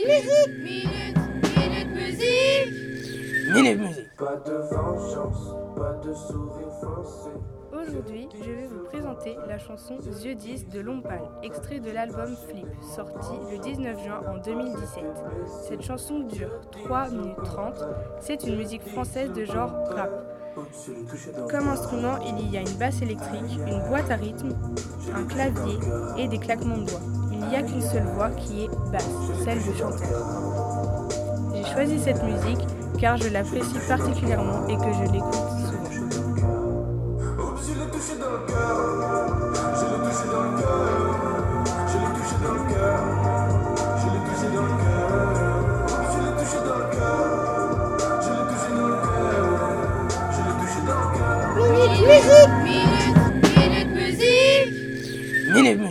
Minute, musique. Minute musique. Pas de vengeance, pas de sourire forcé. Aujourd'hui, je vais vous présenter la chanson Yeux 10 de Lompal, extrait de l'album Flip, sorti le 19 juin en 2017. Cette chanson dure 3 minutes 30. C'est une musique française de genre rap. Comme instrument, il y a une basse électrique, une boîte à rythme, un clavier et des claquements de doigts il n'y a qu'une seule voix qui est basse, celle du chanteur. J'ai choisi cette musique car je l'apprécie particulièrement et que je l'écoute souvent. Minute musique